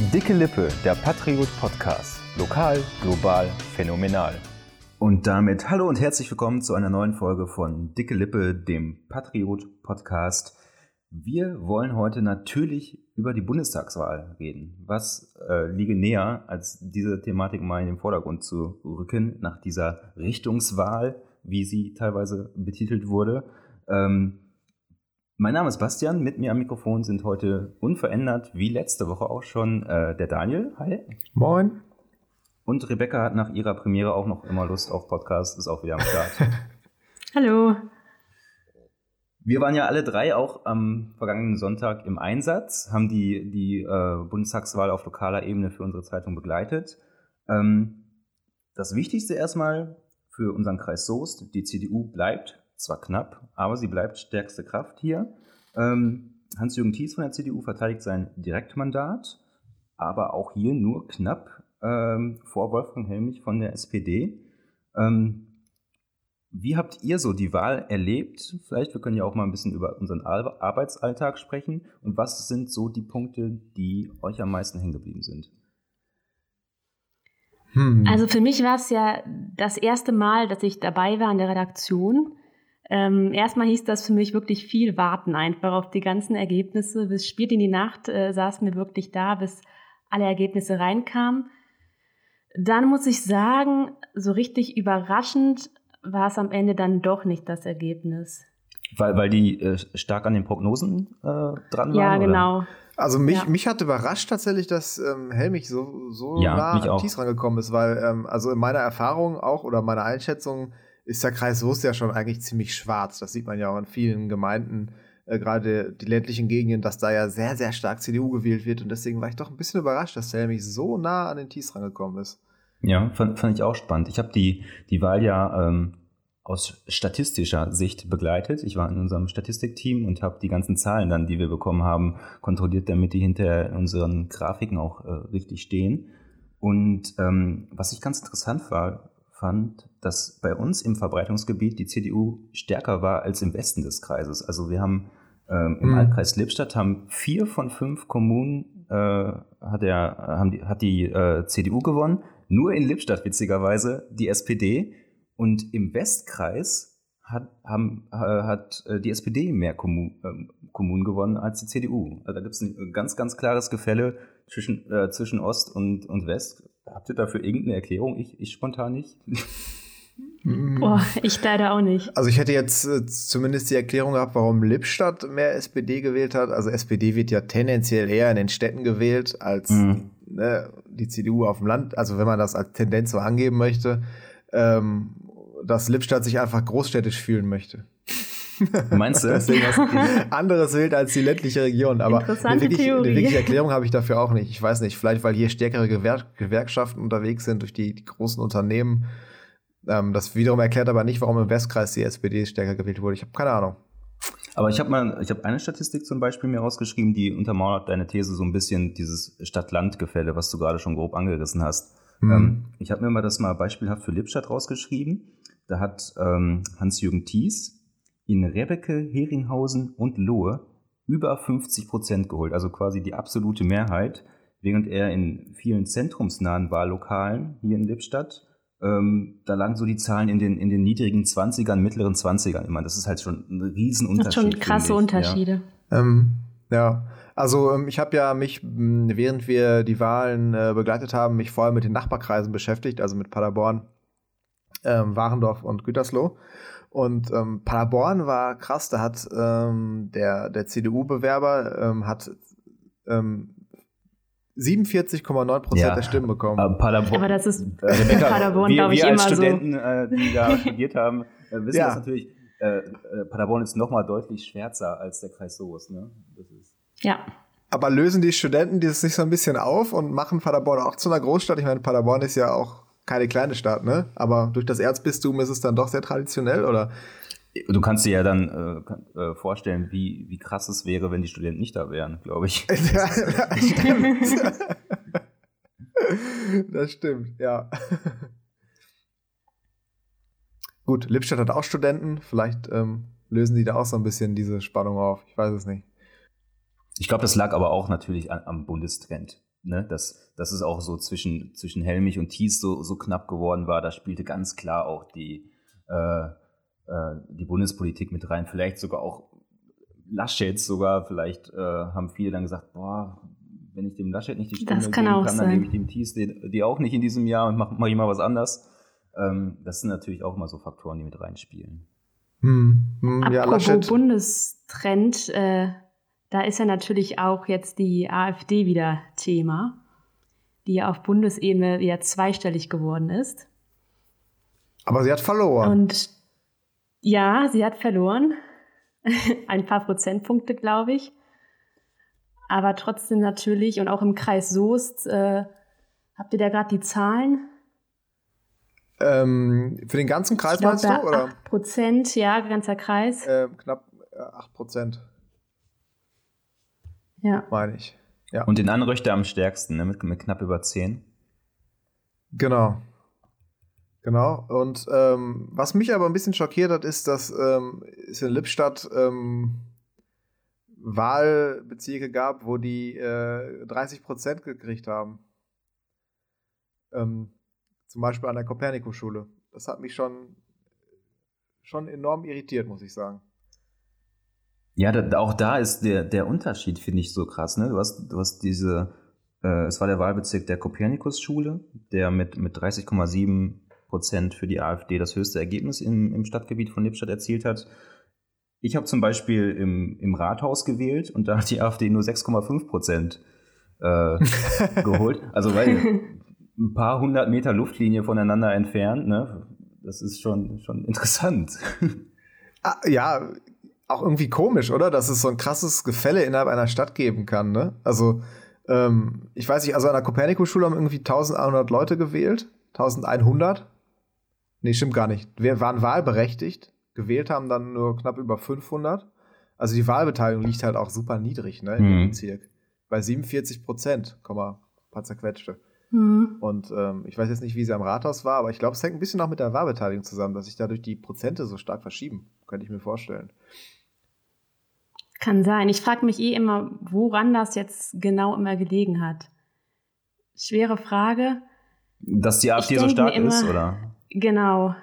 Dicke Lippe, der Patriot Podcast. Lokal, global, phänomenal. Und damit hallo und herzlich willkommen zu einer neuen Folge von Dicke Lippe, dem Patriot Podcast. Wir wollen heute natürlich über die Bundestagswahl reden. Was äh, liege näher, als diese Thematik mal in den Vordergrund zu rücken, nach dieser Richtungswahl, wie sie teilweise betitelt wurde. Ähm, mein Name ist Bastian, mit mir am Mikrofon sind heute unverändert, wie letzte Woche auch schon, äh, der Daniel. Hi. Moin. Und Rebecca hat nach ihrer Premiere auch noch immer Lust auf Podcast, ist auch wieder am Start. Hallo. Wir waren ja alle drei auch am vergangenen Sonntag im Einsatz, haben die, die äh, Bundestagswahl auf lokaler Ebene für unsere Zeitung begleitet. Ähm, das Wichtigste erstmal für unseren Kreis Soest, die CDU bleibt zwar knapp, aber sie bleibt stärkste Kraft hier. Ähm, Hans-Jürgen Thies von der CDU verteidigt sein Direktmandat, aber auch hier nur knapp ähm, vor Wolfgang Helmich von der SPD. Ähm, wie habt ihr so die Wahl erlebt? Vielleicht, wir können ja auch mal ein bisschen über unseren Arbeitsalltag sprechen. Und was sind so die Punkte, die euch am meisten hängen geblieben sind? Hm. Also für mich war es ja das erste Mal, dass ich dabei war in der Redaktion. Ähm, erstmal hieß das für mich wirklich viel warten einfach auf die ganzen Ergebnisse. Bis spät in die Nacht äh, saßen wir wirklich da, bis alle Ergebnisse reinkamen. Dann muss ich sagen, so richtig überraschend war es am Ende dann doch nicht das Ergebnis. Weil, weil die äh, stark an den Prognosen äh, dran waren? Ja, genau. Oder? Also mich, ja. mich hat überrascht tatsächlich, dass ähm, Helmich so, so ja, nah an Thies rangekommen ist, weil ähm, also in meiner Erfahrung auch oder meiner Einschätzung ist der Kreis Soest ja schon eigentlich ziemlich schwarz. Das sieht man ja auch in vielen Gemeinden, äh, gerade die ländlichen Gegenden, dass da ja sehr, sehr stark CDU gewählt wird. Und deswegen war ich doch ein bisschen überrascht, dass der nämlich so nah an den Thies rangekommen ist. Ja, fand, fand ich auch spannend. Ich habe die, die Wahl ja ähm, aus statistischer Sicht begleitet. Ich war in unserem Statistikteam und habe die ganzen Zahlen dann, die wir bekommen haben, kontrolliert, damit die hinter unseren Grafiken auch äh, richtig stehen. Und ähm, was ich ganz interessant war, fand, dass bei uns im Verbreitungsgebiet die CDU stärker war als im Westen des Kreises. Also wir haben ähm, im mhm. Altkreis Lippstadt haben vier von fünf Kommunen äh, hat, er, haben die, hat die äh, CDU gewonnen, nur in Lippstadt witzigerweise die SPD und im Westkreis hat, haben, äh, hat die SPD mehr Kommun, ähm, Kommunen gewonnen als die CDU. Also da gibt es ein ganz, ganz klares Gefälle zwischen, äh, zwischen Ost und, und West. Habt ihr dafür irgendeine Erklärung? Ich, ich spontan nicht. Boah, ich leider auch nicht. Also ich hätte jetzt äh, zumindest die Erklärung gehabt, warum Lippstadt mehr SPD gewählt hat. Also SPD wird ja tendenziell eher in den Städten gewählt als mhm. ne, die CDU auf dem Land. Also wenn man das als Tendenz so angeben möchte, ähm, dass Lippstadt sich einfach großstädtisch fühlen möchte. Meinst du? Deswegen anderes Wild als die ländliche Region. Aber eine, wirklich, eine wirkliche Erklärung habe ich dafür auch nicht. Ich weiß nicht, vielleicht weil hier stärkere Gewer Gewerkschaften unterwegs sind durch die, die großen Unternehmen. Ähm, das wiederum erklärt aber nicht, warum im Westkreis die SPD stärker gewählt wurde. Ich habe keine Ahnung. Aber ich habe mal, ich habe eine Statistik zum Beispiel mir rausgeschrieben, die untermauert deine These so ein bisschen dieses Stadt-Land-Gefälle, was du gerade schon grob angerissen hast. Mhm. Ähm, ich habe mir mal das mal beispielhaft für Lippstadt rausgeschrieben. Da hat ähm, Hans-Jürgen Thies in Rebecke, Heringhausen und Lohe über 50 Prozent geholt, also quasi die absolute Mehrheit, während er in vielen zentrumsnahen Wahllokalen hier in Lippstadt, ähm, da lagen so die Zahlen in den, in den niedrigen 20ern, mittleren 20ern immer. Das ist halt schon ein Riesenunterschied. Das sind schon krasse ich, Unterschiede. Ja, ähm, ja. also ähm, ich habe ja mich, während wir die Wahlen äh, begleitet haben, mich vorher mit den Nachbarkreisen beschäftigt, also mit Paderborn, ähm, Warendorf und Gütersloh. Und ähm, Paderborn war krass, da hat ähm, der, der CDU-Bewerber ähm, hat ähm, 47,9 Prozent ja, der Stimmen bekommen. Aber, Paderborn, aber das ist äh, Rebecca, Paderborn, glaube ich, wir als immer Studenten, so. Äh, die da studiert haben, äh, wissen ja. das natürlich. Äh, äh, Paderborn ist nochmal deutlich schwärzer als der Kreis Soos. Ne? ja. Aber lösen die Studenten das nicht so ein bisschen auf und machen Paderborn auch zu einer Großstadt? Ich meine, Paderborn ist ja auch keine kleine Stadt, ne? Aber durch das Erzbistum ist es dann doch sehr traditionell, oder? Du kannst dir ja dann äh, äh, vorstellen, wie, wie krass es wäre, wenn die Studenten nicht da wären, glaube ich. ja, das stimmt. das stimmt, ja. Gut, Lippstadt hat auch Studenten. Vielleicht ähm, lösen die da auch so ein bisschen diese Spannung auf. Ich weiß es nicht. Ich glaube, das lag aber auch natürlich am Bundestrend. Ne, dass, dass es auch so zwischen, zwischen Helmich und Thies so, so knapp geworden war, da spielte ganz klar auch die, äh, äh, die Bundespolitik mit rein. Vielleicht sogar auch Laschet sogar, vielleicht äh, haben viele dann gesagt, boah, wenn ich dem Laschet nicht die Stimme kann geben kann, sein. dann gebe ich dem Thies die, die auch nicht in diesem Jahr und mache mach ich mal was anders. Ähm, das sind natürlich auch mal so Faktoren, die mit reinspielen. Hm. Hm, ja, Apropos Laschet. Bundestrend, äh, da ist ja natürlich auch jetzt die AfD wieder Thema, die ja auf Bundesebene wieder zweistellig geworden ist. Aber sie hat verloren. Und ja, sie hat verloren. Ein paar Prozentpunkte, glaube ich. Aber trotzdem natürlich, und auch im Kreis Soest, äh, habt ihr da gerade die Zahlen? ähm, für den ganzen Kreis glaub, meinst du? Oder? 8 Prozent, ja, ganzer Kreis. Ähm, knapp äh, 8 Prozent, Ja. meine ich. Ja. Und den Anröchter am stärksten, ne, mit, mit knapp über 10. Genau. Genau. Und ähm, was mich aber ein bisschen schockiert hat, ist, dass ähm, es in Lippstadt ähm, Wahlbezirke gab, wo die äh, 30 Prozent gekriegt haben. Ähm, zum Beispiel an der Kopernikus-Schule. Das hat mich schon, schon enorm irritiert, muss ich sagen. Ja, da, auch da ist der, der Unterschied, finde ich, so krass. Ne? Du, hast, du hast diese, äh, es war der Wahlbezirk der Kopernikus-Schule, der mit, mit 30,7 Prozent für die AfD das höchste Ergebnis im, im Stadtgebiet von Lippstadt erzielt hat. Ich habe zum Beispiel im, im Rathaus gewählt und da hat die AfD nur 6,5 Prozent äh, geholt. Also weil ein paar hundert Meter Luftlinie voneinander entfernt, ne? Das ist schon, schon interessant. Ah, ja, auch irgendwie komisch, oder? Dass es so ein krasses Gefälle innerhalb einer Stadt geben kann, ne? Also, ähm, ich weiß nicht, also an der Kopernikus-Schule haben irgendwie 1100 Leute gewählt. 1100? Nee, stimmt gar nicht. Wir waren wahlberechtigt. Gewählt haben dann nur knapp über 500. Also die Wahlbeteiligung liegt halt auch super niedrig, ne, in dem Mhm. Bezirk. Bei 47 Prozent, Komma, ein paar zerquetschte. Mhm. Und ähm, ich weiß jetzt nicht, wie sie am Rathaus war, aber ich glaube, es hängt ein bisschen auch mit der Wahlbeteiligung zusammen, dass sich dadurch die Prozente so stark verschieben. Könnte ich mir vorstellen. Kann sein. Ich frage mich eh immer, woran das jetzt genau immer gelegen hat. Schwere Frage. Dass die AfD so stark immer- ist, oder? Genau.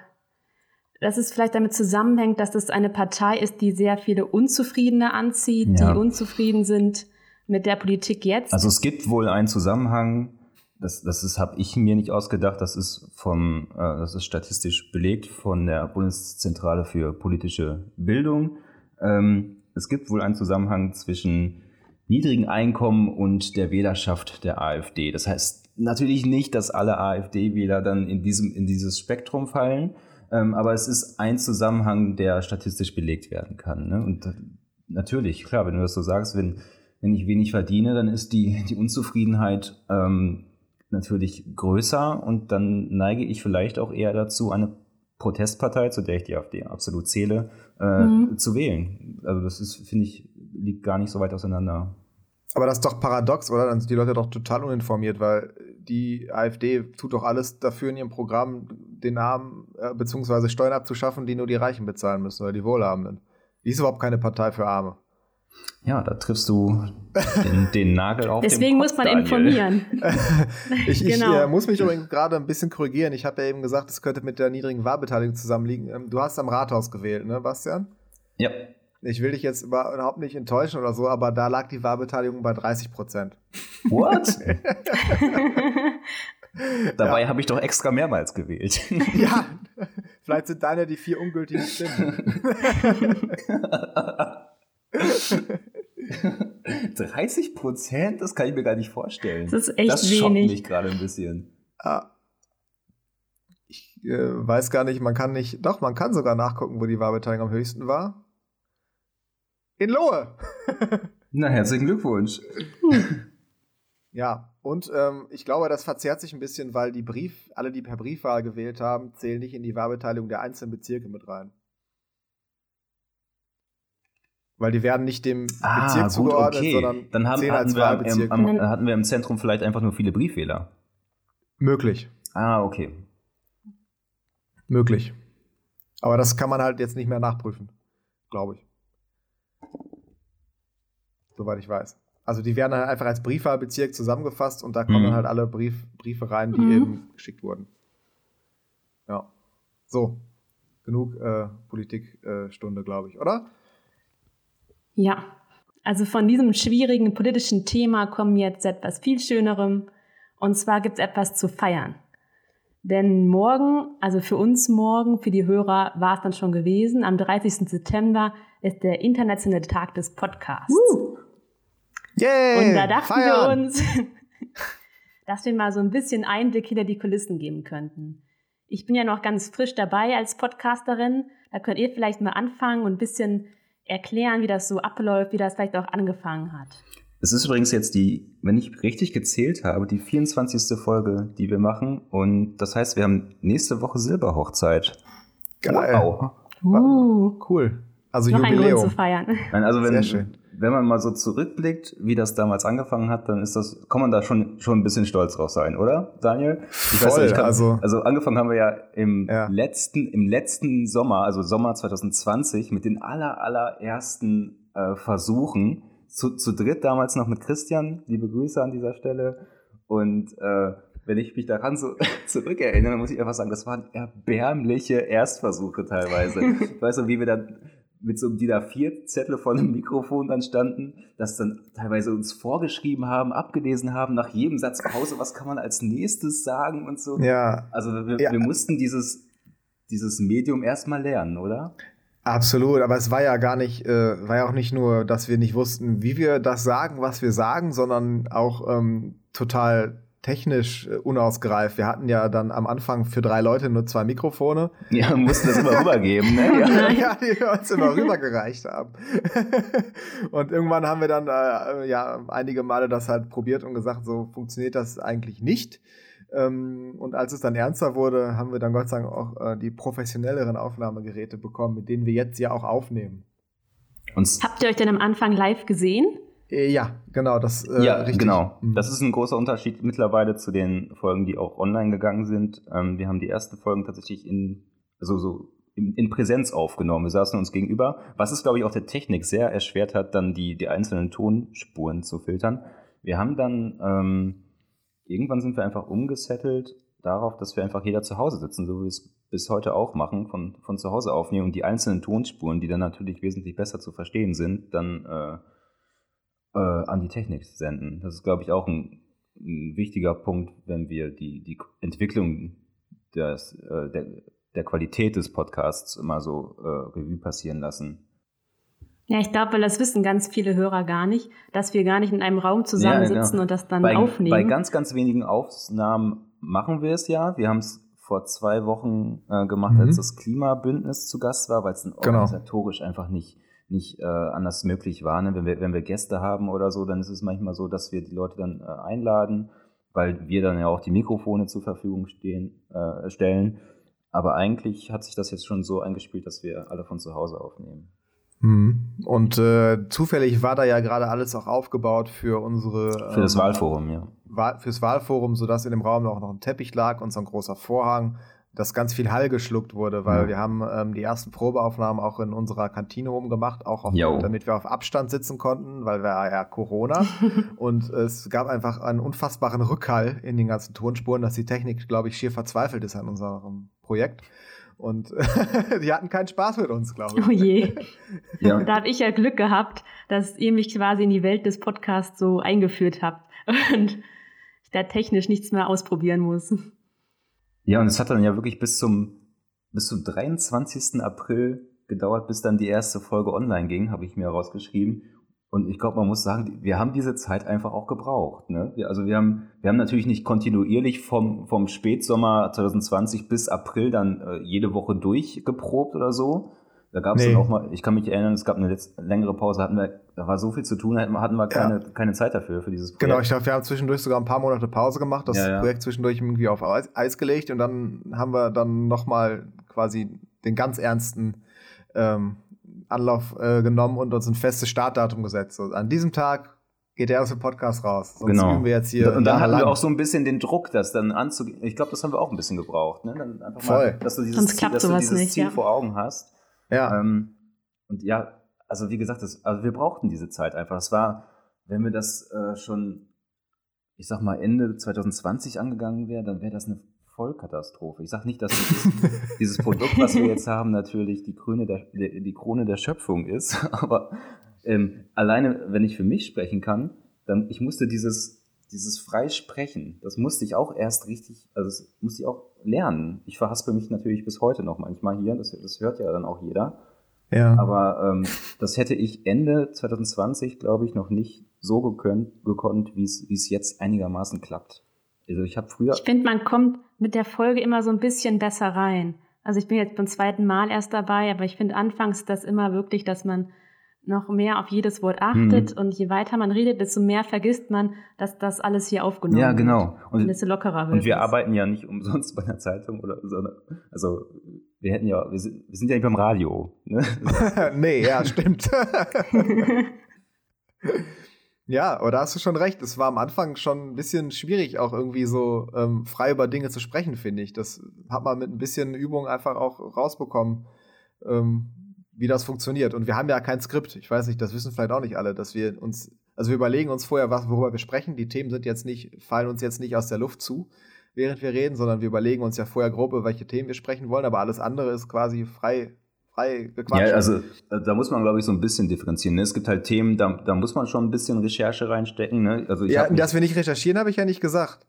Dass es vielleicht damit zusammenhängt, dass es eine Partei ist, die sehr viele Unzufriedene anzieht, Ja. die unzufrieden sind mit der Politik jetzt. Also es gibt wohl einen Zusammenhang, das, das habe ich mir nicht ausgedacht, das ist vom, äh, das ist statistisch belegt von der Bundeszentrale für politische Bildung. Ähm, es gibt wohl einen Zusammenhang zwischen niedrigen Einkommen und der Wählerschaft der AfD. Das heißt natürlich nicht, dass alle AfD-Wähler dann in diesem, in dieses Spektrum fallen, ähm, aber es ist ein Zusammenhang, der statistisch belegt werden kann. Ne? Und natürlich, klar, wenn du das so sagst, wenn, wenn ich wenig verdiene, dann ist die, die Unzufriedenheit ähm, natürlich größer und dann neige ich vielleicht auch eher dazu, eine Protestpartei, zu der ich die AfD absolut zähle, äh, Mhm. zu wählen. Also das ist, finde ich, liegt gar nicht so weit auseinander. Aber das ist doch paradox, oder? Dann sind die Leute doch total uninformiert, weil die AfD tut doch alles dafür in ihrem Programm, den Armen äh, beziehungsweise Steuern abzuschaffen, die nur die Reichen bezahlen müssen oder die Wohlhabenden. Die ist überhaupt keine Partei für Arme. Ja, da triffst du den, den Nagel auf Deswegen den muss Kopf, man Daniel. informieren. Ich, ich Genau. äh, muss mich übrigens gerade ein bisschen korrigieren. Ich habe ja eben gesagt, es könnte mit der niedrigen Wahlbeteiligung zusammenliegen. Ähm, du hast am Rathaus gewählt, ne, Bastian? Ja, Ich will dich jetzt über- überhaupt nicht enttäuschen oder so, aber da lag die Wahlbeteiligung bei 30 Prozent. what? Dabei habe ich doch extra mehrmals gewählt. ja, vielleicht sind deine die vier ungültigen Stimmen. 30 Prozent? Das kann ich mir gar nicht vorstellen. Das ist echt das schockt wenig. mich gerade ein bisschen. Ah. Ich äh, weiß gar nicht, man kann nicht, doch, man kann sogar nachgucken, wo die Wahlbeteiligung am höchsten war. In Lohe! Na, herzlichen Glückwunsch. Ja, und ähm, ich glaube, das verzerrt sich ein bisschen, weil die Brief, alle, die per Briefwahl gewählt haben, zählen nicht in die Wahlbeteiligung der einzelnen Bezirke mit rein. Weil die werden nicht dem Bezirk zugeordnet, sondern Dann haben, zählen hatten, als wir am, Wahlbezirk. am, am, hatten wir im Zentrum vielleicht einfach nur viele Briefwähler. Möglich, Ah, okay. möglich. Aber das kann man halt jetzt nicht mehr nachprüfen, glaube ich. Soweit ich weiß. Also die werden dann einfach als Briefwahlbezirk zusammengefasst und da kommen Mhm. dann halt alle Brief, Briefe rein, die Mhm. eben geschickt wurden. Ja. So. Genug äh, Politikstunde, glaube ich, oder? Ja, also von diesem schwierigen politischen Thema kommen jetzt etwas viel Schönerem. Und zwar gibt es etwas zu feiern. Denn morgen, also für uns morgen, für die Hörer war es dann schon gewesen, am 30. September ist der internationale Tag des Podcasts. Yay! Und da dachten feiern! wir uns, dass wir mal so ein bisschen Einblick hinter die Kulissen geben könnten. Ich bin ja noch ganz frisch dabei als Podcasterin. Da könnt ihr vielleicht mal anfangen und ein bisschen erklären, wie das so abläuft, wie das vielleicht auch angefangen hat. Es ist übrigens jetzt die, wenn ich richtig gezählt habe, die 24. Folge, die wir machen. Und das heißt, wir haben nächste Woche Silberhochzeit. Geil. Wow. Uh, Cool. Also noch ein Grund zu Jubiläum. feiern. Nein, also Sehr wenn, schön. Wenn man mal so zurückblickt, wie das damals angefangen hat, dann ist das, kann man da schon, schon ein bisschen stolz drauf sein, oder, Daniel? Ich weiß Voll, nicht, ich kann, also- also angefangen haben wir ja im Ja. letzten, im letzten Sommer, also Sommer 2020, mit den aller, allerersten äh, Versuchen, zu, zu dritt damals noch mit Christian, liebe Grüße an dieser Stelle. Und äh, wenn ich mich daran so zurückerinnere, muss ich einfach sagen, das waren erbärmliche Erstversuche teilweise. ich weiß noch, wie wir dann mit so einem DIN A4-Zettel vor einem Mikrofon dann standen, das dann teilweise uns vorgeschrieben haben, abgelesen haben, nach jedem Satz Pause, was kann man als nächstes sagen und so. Ja, Also wir, Ja. wir mussten dieses, dieses Medium erstmal lernen, oder? absolut. Aber es war ja gar nicht, äh, war ja auch nicht nur, dass wir nicht wussten, wie wir das sagen, was wir sagen, sondern auch ähm, total technisch äh, unausgereift. Wir hatten ja dann am Anfang für drei Leute nur zwei Mikrofone. Ja, mussten das immer rübergeben, ne? Ja. Ja, die wir uns immer rübergereicht haben. und irgendwann haben wir dann äh, ja einige Male das halt probiert und gesagt, so funktioniert das eigentlich nicht. Ähm, und als es dann ernster wurde, haben wir dann Gott sei Dank auch äh, die professionelleren Aufnahmegeräte bekommen, mit denen wir jetzt ja auch aufnehmen. Uns, Habt ihr euch denn am Anfang live gesehen? Äh, ja, genau, das äh, ja, richtig. genau. Mhm. Das ist ein großer Unterschied mittlerweile zu den Folgen, die auch online gegangen sind. Ähm, wir haben die ersten Folgen tatsächlich in, also so in, in Präsenz aufgenommen. Wir saßen uns gegenüber, was es, glaube ich, auch der Technik sehr erschwert hat, dann die, die einzelnen Tonspuren zu filtern. Wir haben dann, ähm, irgendwann sind wir einfach umgesettelt darauf, dass wir einfach jeder zu Hause sitzen, so wie wir es bis heute auch machen, von, von zu Hause aufnehmen und die einzelnen Tonspuren, die dann natürlich wesentlich besser zu verstehen sind, dann äh, äh, an die Technik senden. Das ist, glaube ich, auch ein, ein wichtiger Punkt, wenn wir die, die Entwicklung des, äh, der, der Qualität des Podcasts immer so äh, Revue passieren lassen. Ja, ich glaube, weil das wissen ganz viele Hörer gar nicht, dass wir gar nicht in einem Raum zusammensitzen Ja, genau. und das dann Bei, aufnehmen. bei ganz, ganz wenigen Aufnahmen machen wir es ja. Wir haben es vor zwei Wochen äh, gemacht, Mhm. als das Klimabündnis zu Gast war, weil es dann Genau. organisatorisch einfach nicht, nicht äh, anders möglich war. Ne? Wenn, wir, wenn wir Gäste haben oder so, dann ist es manchmal so, dass wir die Leute dann äh, einladen, weil wir dann ja auch die Mikrofone zur Verfügung stehen, äh, stellen. Aber eigentlich hat sich das jetzt schon so eingespielt, dass wir alle von zu Hause aufnehmen. Mhm. Und äh, zufällig war da ja gerade alles auch aufgebaut für unsere Für das ähm, Wahlforum, ja. Wahl, fürs Wahlforum, sodass in dem Raum auch noch ein Teppich lag und so ein großer Vorhang, dass ganz viel Hall geschluckt wurde, weil Ja. wir haben ähm, die ersten Probeaufnahmen auch in unserer Kantine oben gemacht, auch auf, damit wir auf Abstand sitzen konnten, weil wir ja Corona und es gab einfach einen unfassbaren Rückhall in den ganzen Tonspuren, dass die Technik, glaube ich, schier verzweifelt ist an unserem Projekt. Und die hatten keinen Spaß mit uns, glaube ich. oh je. ja. Da habe ich ja Glück gehabt, dass ihr mich quasi in die Welt des Podcasts so eingeführt habt und ich da technisch nichts mehr ausprobieren muss. Ja, und es hat dann ja wirklich bis zum, bis zum 23. April gedauert, bis dann die erste Folge online ging, habe ich mir rausgeschrieben. Und ich glaube, man muss sagen, wir haben diese Zeit einfach auch gebraucht. Ne? Wir, also wir haben, wir haben natürlich nicht kontinuierlich vom, vom Spätsommer 2020 bis April dann äh, jede Woche durchgeprobt oder so. Da gab es Nee. dann auch mal, ich kann mich erinnern, es gab eine längere Pause, hatten wir, da war so viel zu tun, hatten wir, hatten wir keine, keine Zeit dafür, für dieses Projekt. Genau, ich glaube, wir haben zwischendurch sogar ein paar Monate Pause gemacht, das Ja, ja. Projekt zwischendurch irgendwie auf Eis, Eis gelegt und dann haben wir dann nochmal quasi den ganz ernsten ähm, Anlauf äh, genommen und uns ein festes Startdatum gesetzt. So, an diesem Tag geht der erste Podcast raus. Sonst Genau. üben wir jetzt hier. und dann hatten wir auch so ein bisschen den Druck, das dann anzugehen. Ich glaube, das haben wir auch ein bisschen gebraucht. Ne? Dann einfach Voll. Mal, dass du dieses, Sonst Ziel, klappt dass du sowas dieses nicht, Ziel ja. vor Augen hast. Ja, Ähm, und ja, also wie gesagt, das, also wir brauchten diese Zeit einfach. Das war, wenn wir das äh, schon, ich sag mal, Ende 2020 angegangen wäre, dann wäre das eine Vollkatastrophe. Ich sage nicht, dass dieses, dieses, Produkt, was wir jetzt haben, natürlich die, Krone der, die Krone der Schöpfung ist. Aber ähm, alleine, wenn ich für mich sprechen kann, dann ich musste dieses, dieses Freisprechen, das musste ich auch erst richtig, also das musste ich auch lernen. Ich verhaspel mich natürlich bis heute noch manchmal hier, das, das hört ja dann auch jeder. Ja. Aber ähm, das hätte ich Ende 2020, glaube ich, noch nicht so gekönnt, gekonnt, wie es jetzt einigermaßen klappt. Also ich habe früher. Ich finde, man kommt mit der Folge immer so ein bisschen besser rein. Also ich bin jetzt beim zweiten Mal erst dabei, aber ich finde anfangs das immer wirklich, dass man noch mehr auf jedes Wort achtet mhm. und je weiter man redet, desto mehr vergisst man, dass das alles hier aufgenommen wird. Ja, genau. Und, und desto lockerer wird Und wir es. arbeiten ja nicht umsonst bei einer Zeitung oder so. Also wir hätten ja, wir sind, wir sind ja nicht beim Radio. Ne? nee, ja, stimmt. ja, aber da hast du schon recht. Es war am Anfang schon ein bisschen schwierig, auch irgendwie so ähm, frei über Dinge zu sprechen, finde ich. Das hat man mit ein bisschen Übung einfach auch rausbekommen. Ähm, wie das funktioniert. Und wir haben ja kein Skript. Ich weiß nicht, das wissen vielleicht auch nicht alle, dass wir uns, also wir überlegen uns vorher, was, worüber wir sprechen. Die Themen sind jetzt nicht, fallen uns jetzt nicht aus der Luft zu, während wir reden, sondern wir überlegen uns ja vorher grob, über welche Themen wir sprechen wollen, aber alles andere ist quasi frei. Ja, also äh, da muss man, glaube ich, so ein bisschen differenzieren. Ne? Es gibt halt Themen, da, da muss man schon ein bisschen Recherche reinstecken. Ne? Also ja, dass wir nicht recherchieren, habe ich ja nicht gesagt.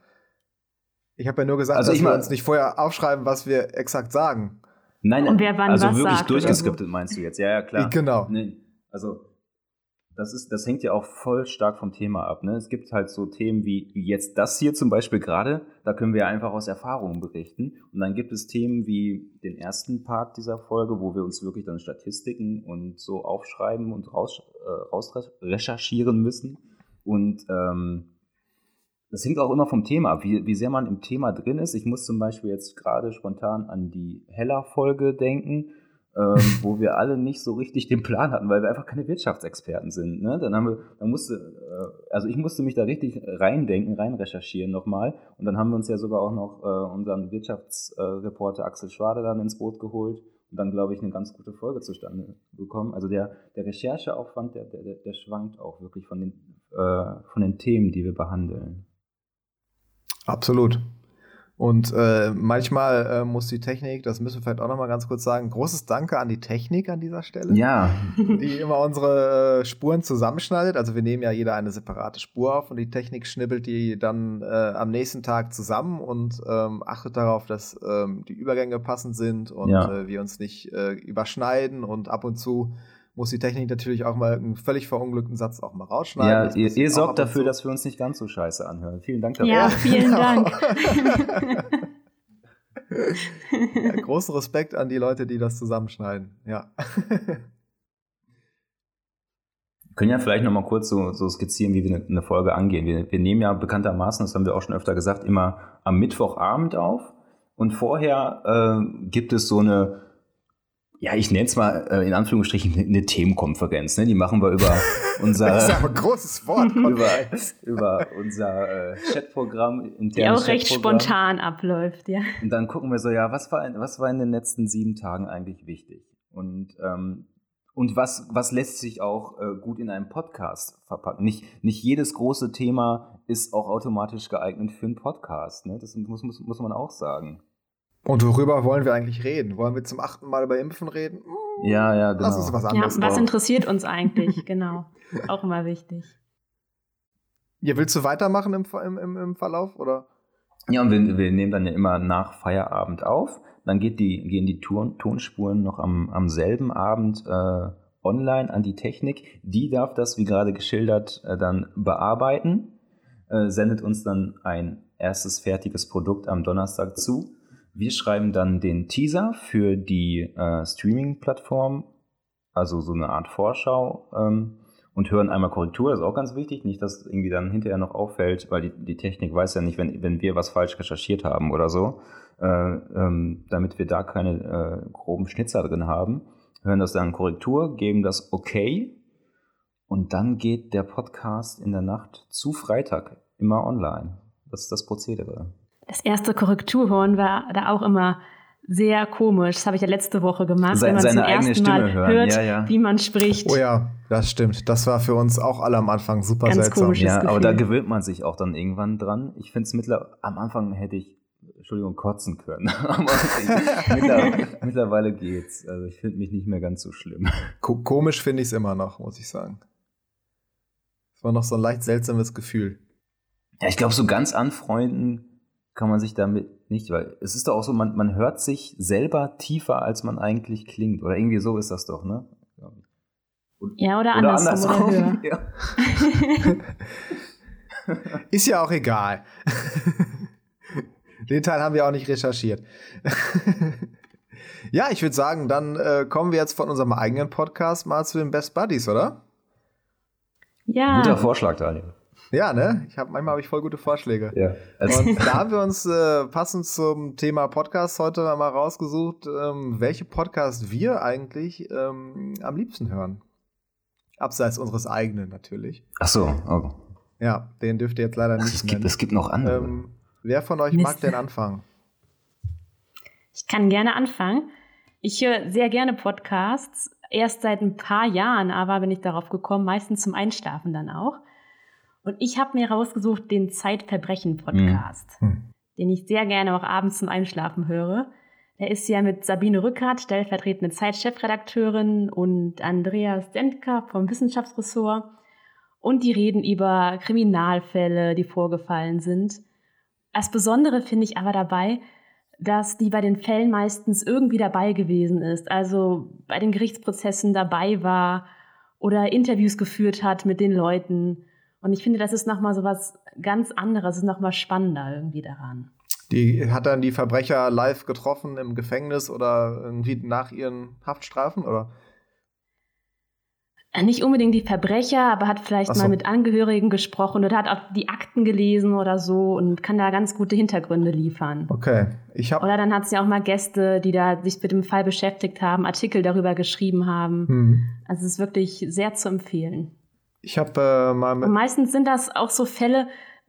Ich habe ja nur gesagt, also dass wir uns nicht vorher aufschreiben, was wir exakt sagen. Nein, und wer wann also was wirklich sagt durchgeskriptet meinst du jetzt? Ja, ja, klar. Genau. Nee, also das ist, das hängt ja auch voll stark vom Thema ab. Ne? Es gibt halt so Themen wie, wie jetzt das hier zum Beispiel gerade, da können wir einfach aus Erfahrungen berichten. Und dann gibt es Themen wie den ersten Part dieser Folge, wo wir uns wirklich dann Statistiken und so aufschreiben und raus, äh, raus recherchieren müssen. Und ähm, das hängt auch immer vom Thema ab, wie, wie sehr man im Thema drin ist. Ich muss zum Beispiel jetzt gerade spontan an die Heller-Folge denken, ähm, wo wir alle nicht so richtig den Plan hatten, weil wir einfach keine Wirtschaftsexperten sind. Ne? Dann haben wir, dann musste, äh, also ich musste mich da richtig reindenken, rein recherchieren nochmal. Und dann haben wir uns ja sogar auch noch äh, unseren Wirtschaftsreporter Axel Schwade dann ins Boot geholt und dann, glaube ich, eine ganz gute Folge zustande bekommen. Also der, der Rechercheaufwand, der, der, der schwankt auch wirklich von den, äh, von den Themen, die wir behandeln. Absolut. Und äh, manchmal äh, muss die Technik, das müssen wir vielleicht auch noch mal ganz kurz sagen, großes Danke an die Technik an dieser Stelle. Ja. Die immer unsere äh, Spuren zusammenschneidet. Also wir nehmen ja jeder eine separate Spur auf und die Technik schnibbelt die dann äh, am nächsten Tag zusammen und ähm, achtet darauf, dass ähm, die Übergänge passend sind und ja. Äh, wir uns nicht äh, überschneiden und ab und zu muss die Technik natürlich auch mal einen völlig verunglückten Satz auch mal rausschneiden. Ja, ihr, ihr sorgt dafür, dass wir uns nicht ganz so scheiße anhören. Vielen Dank dafür. Ja, vielen Dank. ja, großen Respekt an die Leute, die das zusammenschneiden. Ja. Wir können ja vielleicht noch mal kurz so, so skizzieren, wie wir eine, eine Folge angehen. Wir, wir nehmen ja bekanntermaßen, das haben wir auch schon öfter gesagt, immer am Mittwochabend auf. Und vorher äh, gibt es so eine ja, ich nenne es mal äh, in Anführungsstrichen eine Themenkonferenz. Ne? Die machen wir über unser. das ist aber ein großes Wort. über, über unser äh, Chatprogramm. Die auch recht spontan abläuft, ja. Und dann gucken wir so, ja, was war, was war in den letzten sieben Tagen eigentlich wichtig? Und, ähm, und was, was lässt sich auch äh, gut in einem Podcast verpacken? Nicht, nicht jedes große Thema ist auch automatisch geeignet für einen Podcast. Ne? Das muss, muss, muss man auch sagen. Und worüber wollen wir eigentlich reden? Wollen wir zum achten Mal über Impfen reden? Hm, ja, ja, genau. Das ist was anderes. Ja, was interessiert uns eigentlich? genau. Auch immer wichtig. Ja, willst du weitermachen im, im, im Verlauf? Oder? Ja, und wir, wir, nehmen dann ja immer nach Feierabend auf. Dann geht die, gehen die Ton, Tonspuren noch am, am selben Abend äh, online an die Technik. Die darf das, wie gerade geschildert, äh, dann bearbeiten, äh, sendet uns dann ein erstes fertiges Produkt am Donnerstag zu. Wir schreiben dann den Teaser für die äh, Streaming-Plattform, also so eine Art Vorschau ähm, und hören einmal Korrektur, das ist auch ganz wichtig, nicht, dass irgendwie dann hinterher noch auffällt, weil die, die Technik weiß ja nicht, wenn, wenn wir was falsch recherchiert haben oder so, äh, ähm, damit wir da keine äh, groben Schnitzer drin haben, hören das dann Korrektur, geben das okay und dann geht der Podcast in der Nacht zu Freitag immer online. Das ist das Prozedere das erste Korrekturhorn war da auch immer sehr komisch. Das habe ich ja letzte Woche gemacht, Se wenn man seine zum eigene ersten Stimme Mal hören. hört, Ja, ja. wie man spricht. Oh ja, das stimmt. Das war für uns auch alle am Anfang super Ganz seltsam. Ja, Gefühl. aber da gewöhnt man sich auch dann irgendwann dran. Ich finde es mittlerweile, am Anfang hätte ich, Entschuldigung, kotzen können. aber mittlerweile, mittlerweile geht's. Also ich finde mich nicht mehr ganz so schlimm. Ko komisch finde ich es immer noch, muss ich sagen. Es war noch so ein leicht seltsames Gefühl. Ja, ich glaube, so ganz anfreunden kann man sich damit nicht, weil es ist doch auch so, man, man hört sich selber tiefer, als man eigentlich klingt. Oder irgendwie so ist das doch, ne? Und, ja, oder, andersrum. Oder höher. Ja. Ist ja auch egal. Den Teil haben wir auch nicht recherchiert. ja, ich würde sagen, dann äh, kommen wir jetzt von unserem eigenen Podcast mal zu den Best Buddies, oder? Ja. Guter Vorschlag, Daniel. Ja, ne? Ich hab, manchmal habe ich voll gute Vorschläge. Ja. Und da haben wir uns äh, passend zum Thema Podcast heute mal rausgesucht, ähm, welche Podcasts wir eigentlich ähm, am liebsten hören. Abseits unseres eigenen natürlich. Ach so. Oh. Ja, den dürft ihr jetzt leider nicht Es gibt, nennen. es gibt noch andere. Ähm, wer von euch Mist. mag denn anfangen? Ich kann gerne anfangen. Ich höre sehr gerne Podcasts. Erst seit ein paar Jahren aber bin ich darauf gekommen, meistens zum Einschlafen dann auch. Und ich habe mir rausgesucht den Zeitverbrechen-Podcast, Hm. den ich sehr gerne auch abends zum Einschlafen höre. Der ist ja mit Sabine Rückert, stellvertretende Zeitchefredakteurin, und Andreas Dentker vom Wissenschaftsressort. Und die reden über Kriminalfälle, die vorgefallen sind. Das Besondere finde ich aber dabei, dass die bei den Fällen meistens irgendwie dabei gewesen ist. Also bei den Gerichtsprozessen dabei war oder Interviews geführt hat mit den Leuten. Und ich finde, das ist nochmal so was ganz anderes, ist nochmal spannender irgendwie daran. Die hat dann die Verbrecher live getroffen im Gefängnis oder irgendwie nach ihren Haftstrafen, oder? Äh, Nicht unbedingt die Verbrecher, aber hat vielleicht so. mal mit Angehörigen gesprochen oder hat auch die Akten gelesen oder so und kann da ganz gute Hintergründe liefern. Okay. Ich habe Oder dann hat sie auch mal Gäste, die da sich mit dem Fall beschäftigt haben, Artikel darüber geschrieben haben. hm. Also es ist wirklich sehr zu empfehlen. Ich hab, äh, mal Und meistens sind das auch so Fälle,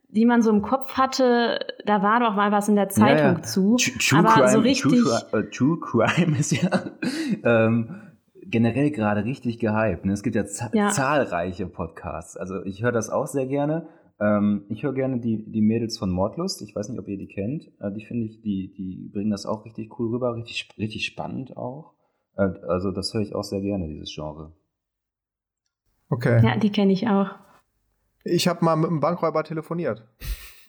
die man so im Kopf hatte, da war doch mal was in der Zeitung Ja, ja. zu. True, True aber Crime, so richtig. True, äh, True Crime ist ja ähm, generell gerade richtig gehypt. Ne? Es gibt ja, Ja. zahlreiche Podcasts. Also ich höre das auch sehr gerne. Ähm, ich höre gerne die, die Mädels von Mordlust. Ich weiß nicht, ob ihr die kennt. Äh, die finde ich, die, die bringen das auch richtig cool rüber, richtig, richtig spannend auch. Äh, also das höre ich auch sehr gerne, dieses Genre. Okay. Ja, die kenne ich auch. Ich habe mal mit einem Bankräuber telefoniert.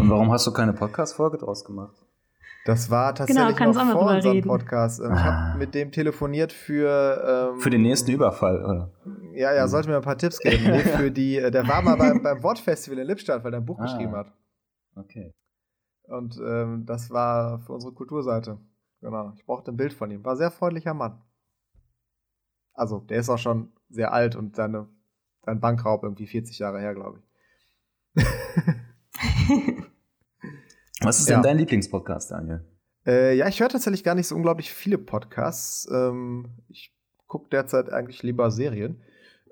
Und warum hast du keine Podcast-Folge draus gemacht? Das war tatsächlich kannst noch auch mal vor unserem reden. Podcast. Ähm, Ich Ah. habe mit dem telefoniert für. Ähm, Für den nächsten Überfall, oder? Ja, ja, sollte mir ein paar Tipps geben. Nee, für die, äh, der war mal beim, beim Wortfestival in Lippstadt, weil er ein Buch Ah. geschrieben hat. Okay. Und ähm, das war für unsere Kulturseite. Genau. Ich brauchte ein Bild von ihm. War ein sehr freundlicher Mann. Also, der ist auch schon sehr alt und seine, sein Bankraub irgendwie 40 Jahre her, glaube ich. Was ist Ja. denn dein Lieblingspodcast, Daniel? Äh, ja, ich höre tatsächlich gar nicht so unglaublich viele Podcasts. Ähm, ich gucke derzeit eigentlich lieber Serien.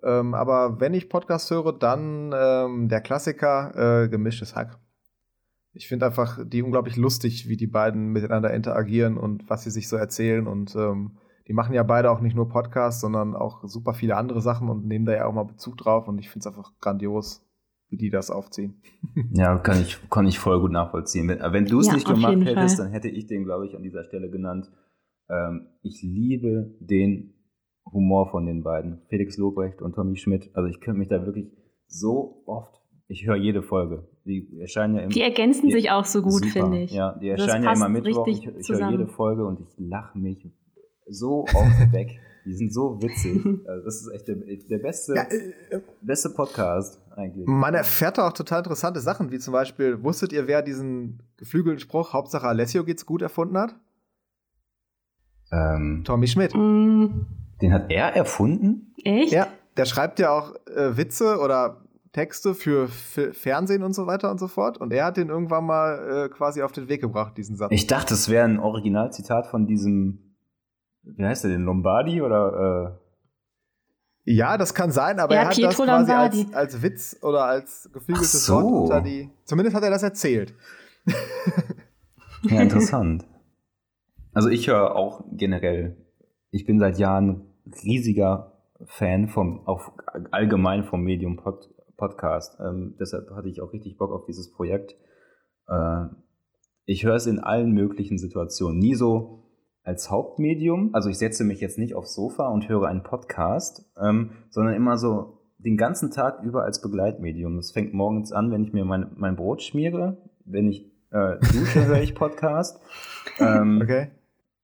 Ähm, aber wenn ich Podcasts höre, dann ähm, der Klassiker äh, Gemischtes Hack. Ich finde einfach die unglaublich lustig, wie die beiden miteinander interagieren und was sie sich so erzählen. Und ähm, die machen ja beide auch nicht nur Podcasts, sondern auch super viele andere Sachen und nehmen da ja auch mal Bezug drauf. Und ich finde es einfach grandios, wie die das aufziehen. Ja, kann ich, kann ich voll gut nachvollziehen. Wenn, wenn du es Ja, nicht gemacht hättest, Fall. dann hätte ich den, glaube ich, an dieser Stelle genannt. Ähm, ich liebe den Humor von den beiden. Felix Lobrecht und Tommy Schmidt. Also ich könnte mich da wirklich so oft, ich höre jede Folge. Die erscheinen ja immer. Die ergänzen Ja, sich auch so gut, finde ich. Ja, die erscheinen ja immer Mittwoch. richtig Ich, ich höre jede Folge und ich lache mich so oft weg. Die sind so witzig. Also das ist echt der, der beste, Ja, äh, beste Podcast eigentlich. Man erfährt da auch total interessante Sachen, wie zum Beispiel, wusstet ihr, wer diesen geflügelten Spruch Hauptsache Alessio geht's gut erfunden hat? Ähm, Tommy Schmidt. Mm, den hat er erfunden? echt? Ja, der schreibt ja auch äh, Witze oder Texte für, F Fernsehen und so weiter und so fort. Und er hat den irgendwann mal äh, quasi auf den Weg gebracht, diesen Satz. Ich dachte, es wäre ein Originalzitat von diesem, wie heißt der denn, Lombardi oder Ja, das kann sein, aber Ja, er hat Pietro das quasi Lombardi. als, als Witz oder als geflügeltes Ach so. Wort unter die. Zumindest hat er das erzählt. äh, ja, interessant. Also ich höre auch generell, ich bin seit Jahren riesiger Fan vom, auch allgemein vom Medium Pod, Podcast. Ähm, deshalb hatte ich auch richtig Bock auf dieses Projekt. Äh, ich höre es in allen möglichen Situationen. Nie so als Hauptmedium. Also ich setze mich jetzt nicht aufs Sofa und höre einen Podcast, ähm, sondern immer so den ganzen Tag über als Begleitmedium. Das fängt morgens an, wenn ich mir mein, mein Brot schmiere. Wenn ich äh, dusche, höre ich Podcast. Ähm, okay.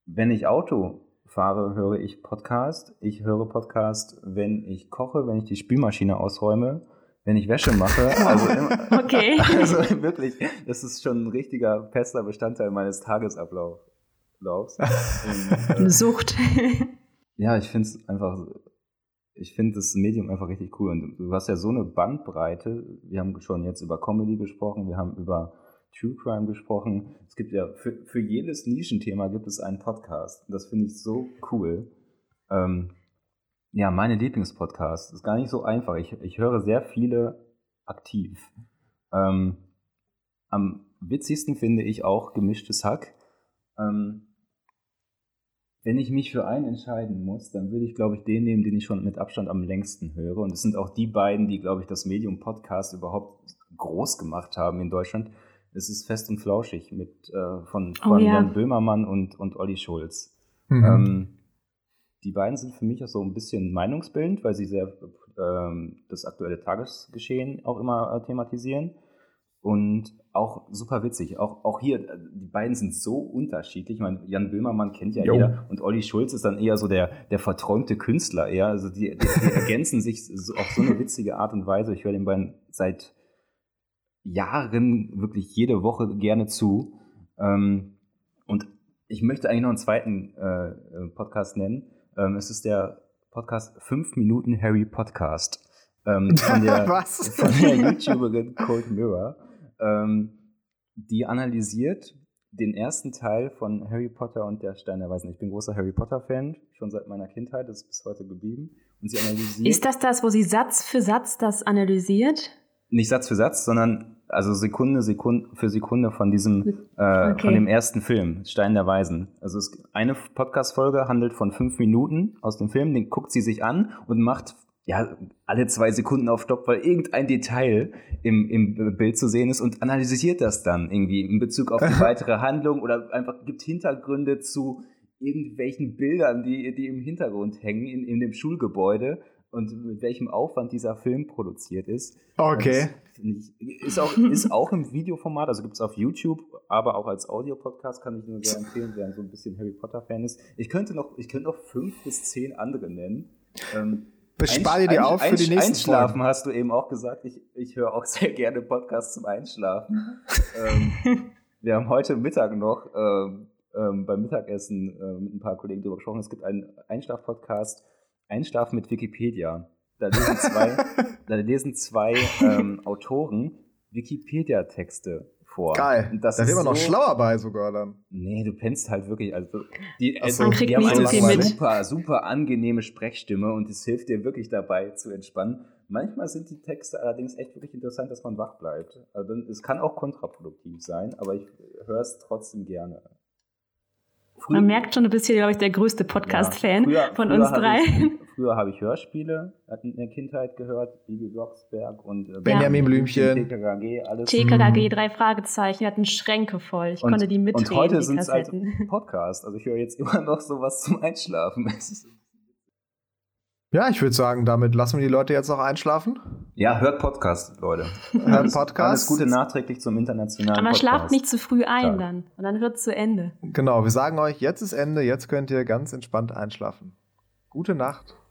Wenn ich Auto fahre, höre ich Podcast. Ich höre Podcast, wenn ich koche, wenn ich die Spülmaschine ausräume, wenn ich Wäsche mache. Also, immer, okay. also wirklich, das ist schon ein richtiger fester Bestandteil meines Tagesablaufs. Eine Sucht. ja, ich finde es einfach, ich finde das Medium einfach richtig cool. Und du hast ja so eine Bandbreite. Wir haben schon jetzt über Comedy gesprochen, wir haben über True Crime gesprochen. Es gibt ja für, für jedes Nischenthema gibt es einen Podcast. Das finde ich so cool. Ähm, ja, meine Lieblingspodcasts. Ist gar nicht so einfach. Ich, ich höre sehr viele aktiv. Ähm, am witzigsten finde ich auch gemischtes Hack. Ähm, wenn ich mich für einen entscheiden muss, dann würde ich, glaube ich, den nehmen, den ich schon mit Abstand am längsten höre. Und es sind auch die beiden, die, glaube ich, das Medium Podcast überhaupt groß gemacht haben in Deutschland es ist fest und flauschig mit äh, von, oh von oh, ja. Jan Böhmermann und, und Olli Schulz. Mhm. Ähm, die beiden sind für mich auch so ein bisschen meinungsbildend, weil sie sehr ähm, das aktuelle Tagesgeschehen auch immer äh, thematisieren. Und auch super witzig. Auch, auch hier, äh, die beiden sind so unterschiedlich. Ich meine, Jan Böhmermann kennt ja jo. jeder und Olli Schulz ist dann eher so der, der verträumte Künstler eher. Also die, die, die ergänzen sich so, auf so eine witzige Art und Weise. Ich höre den beiden seit Jahren wirklich jede Woche gerne zu. Ähm, und ich möchte eigentlich noch einen zweiten äh, äh Podcast nennen. Ähm, es ist der Podcast 5 Minuten Harry Podcast. Ähm, von, der, von der YouTuberin Cold Mirror. Ähm, die analysiert den ersten Teil von Harry Potter und der Stein der Weisen. Ich bin großer Harry Potter-Fan, schon seit meiner Kindheit, das ist bis heute geblieben. Und sie analysiert. Ist das das, wo sie Satz für Satz das analysiert? Nicht Satz für Satz, sondern also Sekunde, Sekunde für Sekunde von diesem, äh, okay. von dem ersten Film, Stein der Weisen. Also es, eine Podcast-Folge handelt von fünf Minuten aus dem Film, den guckt sie sich an und macht ja alle zwei Sekunden auf Stopp, weil irgendein Detail im, im Bild zu sehen ist und analysiert das dann irgendwie in Bezug auf die weitere Handlung oder einfach gibt Hintergründe zu irgendwelchen Bildern, die, die im Hintergrund hängen in, in dem Schulgebäude und mit welchem Aufwand dieser Film produziert ist. Okay. Ich, ist, auch, ist auch im Videoformat, also gibt es auf YouTube, aber auch als Audio-Podcast kann ich nur sehr empfehlen, wer so ein bisschen Harry Potter-Fan ist. Ich könnte noch, ich könnte noch fünf bis zehn andere nennen. Ähm, Bespar dir die auf für die nächsten Einschlafen Folgen. hast du eben auch gesagt. Ich, ich höre auch sehr gerne Podcasts zum Einschlafen. ähm, wir haben heute Mittag noch ähm, ähm, beim Mittagessen äh, mit ein paar Kollegen darüber gesprochen. Es gibt einen Einschlaf-Podcast Einschlafen mit Wikipedia. Da lesen zwei, da lesen zwei ähm, Autoren Wikipedia-Texte vor. Geil. Und das da wird man so, noch schlauer bei sogar dann. Nee, du pennst halt wirklich. Also, die, also, man kriegt die haben eine so super, super angenehme Sprechstimme und es hilft dir wirklich dabei zu entspannen. Manchmal sind die Texte allerdings echt wirklich interessant, dass man wach bleibt. Also, es kann auch kontraproduktiv sein, aber ich höre es trotzdem gerne. Früher, Man merkt schon, du bist hier, glaube ich, der größte Podcast-Fan ja, von uns drei. Ich, früher habe ich Hörspiele in der Kindheit gehört, Bibi Blocksberg und äh, Benjamin ja. Blümchen. TKKG, alles. TKKG, mhm. drei Fragezeichen, hatten Schränke voll. Ich und, konnte die mitnehmen. Und heute sind es halt Podcast. Also ich höre jetzt immer noch sowas zum Einschlafen. Ja, ich würde sagen, damit lassen wir die Leute jetzt noch einschlafen. Ja, hört Podcast, Leute. Hört Podcast. Alles Gute nachträglich zum internationalen Aber Podcast. schlaft nicht zu früh ein Klar. dann. Und dann wird es zu Ende. Genau, wir sagen euch, jetzt ist Ende, jetzt könnt ihr ganz entspannt einschlafen. Gute Nacht